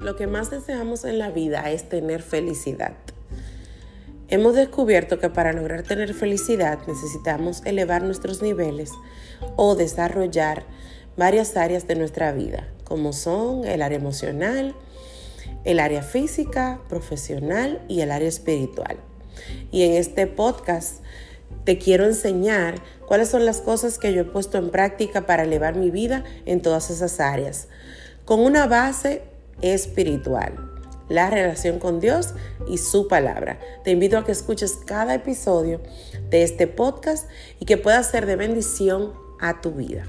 lo que más deseamos en la vida es tener felicidad. Hemos descubierto que para lograr tener felicidad necesitamos elevar nuestros niveles o desarrollar varias áreas de nuestra vida, como son el área emocional, el área física, profesional y el área espiritual. Y en este podcast te quiero enseñar cuáles son las cosas que yo he puesto en práctica para elevar mi vida en todas esas áreas, con una base espiritual, la relación con Dios y su palabra. Te invito a que escuches cada episodio de este podcast y que pueda ser de bendición a tu vida.